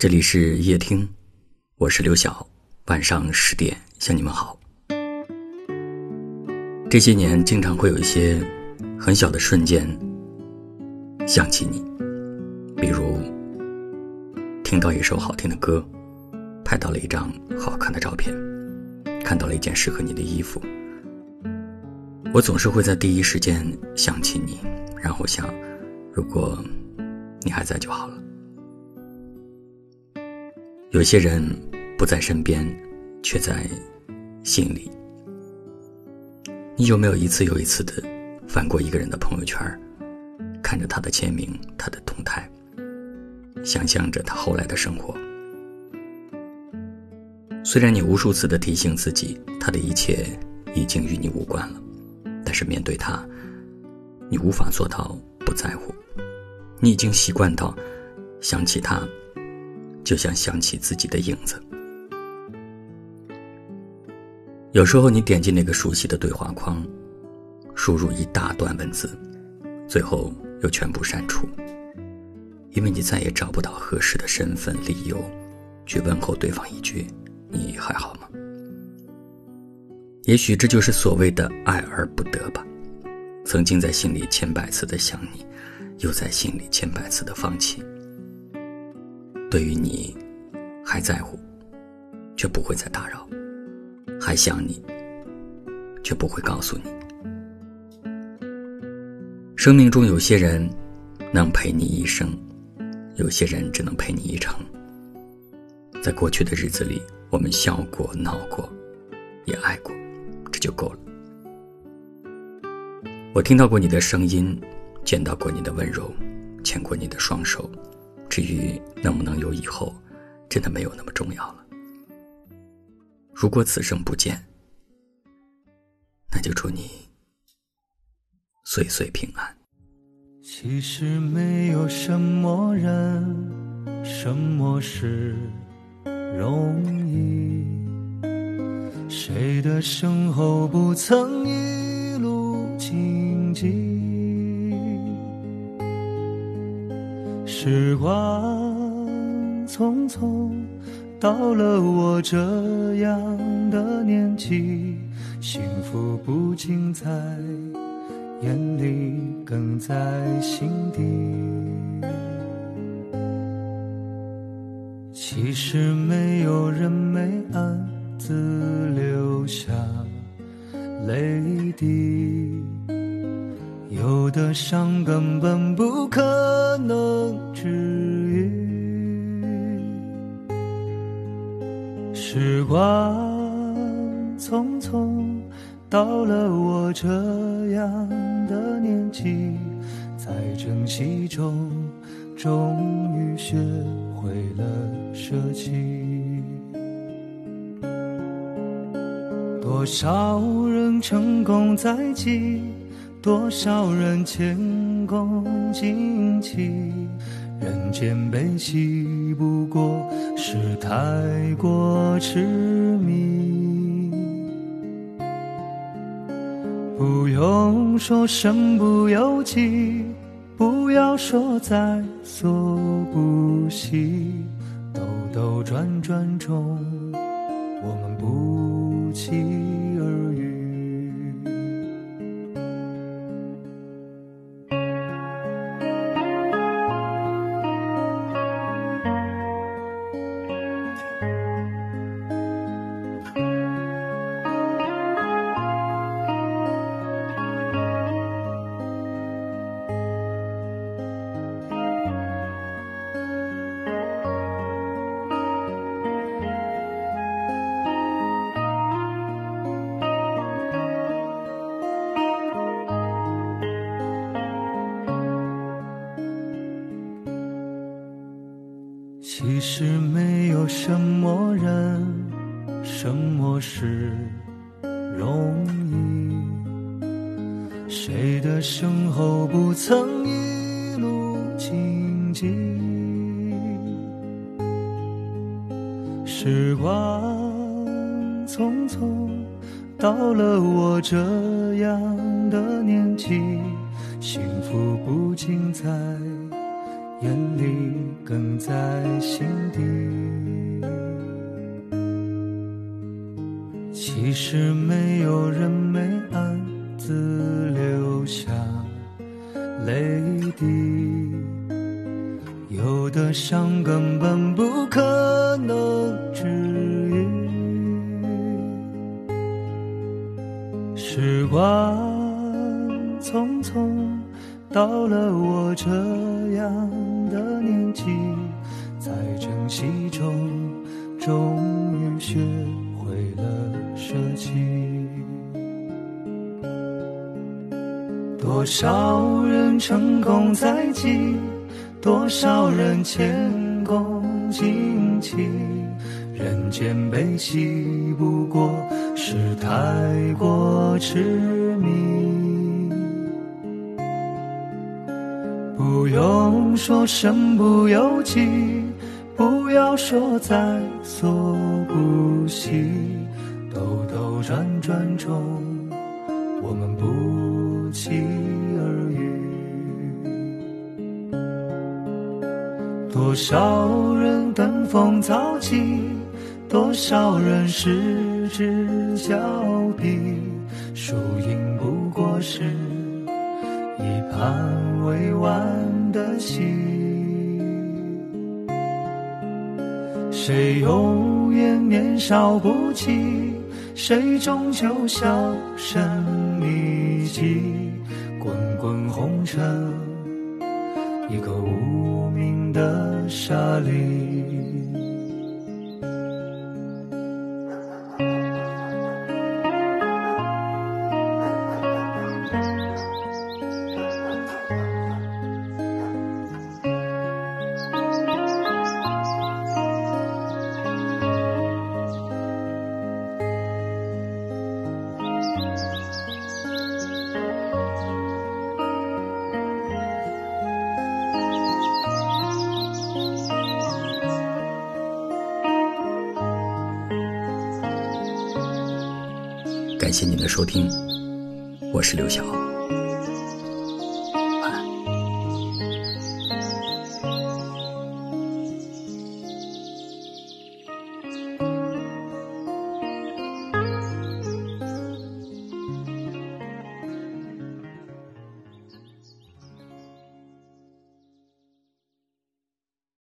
这里是夜听，我是刘晓。晚上十点向你们好。这些年，经常会有一些很小的瞬间想起你，比如听到一首好听的歌，拍到了一张好看的照片，看到了一件适合你的衣服。我总是会在第一时间想起你，然后想，如果你还在就好了。有些人不在身边，却在心里。你有没有一次又一次的翻过一个人的朋友圈，看着他的签名、他的动态，想象着他后来的生活？虽然你无数次的提醒自己，他的一切已经与你无关了。但是面对他，你无法做到不在乎。你已经习惯到想起他，就像想起自己的影子。有时候你点击那个熟悉的对话框，输入一大段文字，最后又全部删除，因为你再也找不到合适的身份理由去问候对方一句：“你还好吗？”也许这就是所谓的爱而不得吧。曾经在心里千百次的想你，又在心里千百次的放弃。对于你，还在乎，却不会再打扰；还想你，却不会告诉你。生命中有些人能陪你一生，有些人只能陪你一程。在过去的日子里，我们笑过、闹过，也爱过。这就够了。我听到过你的声音，见到过你的温柔，牵过你的双手。至于能不能有以后，真的没有那么重要了。如果此生不见，那就祝你岁岁平安。其实没有什么人，什么事容易。谁的身后不曾一路荆棘？时光匆匆，到了我这样的年纪，幸福不仅在眼里，更在心底。其实没有人没暗。自留下泪滴，有的伤根本不可能治愈。时光匆匆，到了我这样的年纪，在珍惜中，终于学会了舍弃。多少人成功在即，多少人前功尽弃。人间悲喜，不过是太过痴迷。不用说身不由己，不要说在所不惜。兜兜转转中，我们不弃。实没有什么人，什么事容易。谁的身后不曾一路荆棘？时光匆匆，到了我这样的年纪，幸福不仅在。眼里更在心底其实没有人没暗自流下泪滴。有的伤根本不可能治愈时光匆匆到了我这样的年纪，在珍惜中，终于学。会了舍弃，多少人成功在即，多少人前功尽弃。人间悲喜，不过是太过痴迷。不用说身不由己。不要说在所不惜，兜兜转转中，我们不期而遇。多少人登峰造极，多少人失之交臂，输赢不过是一盘未完的戏。谁永远年少不羁？谁终究销声匿迹？滚滚红尘，一个无名的沙砾。感谢您的收听，我是刘晓。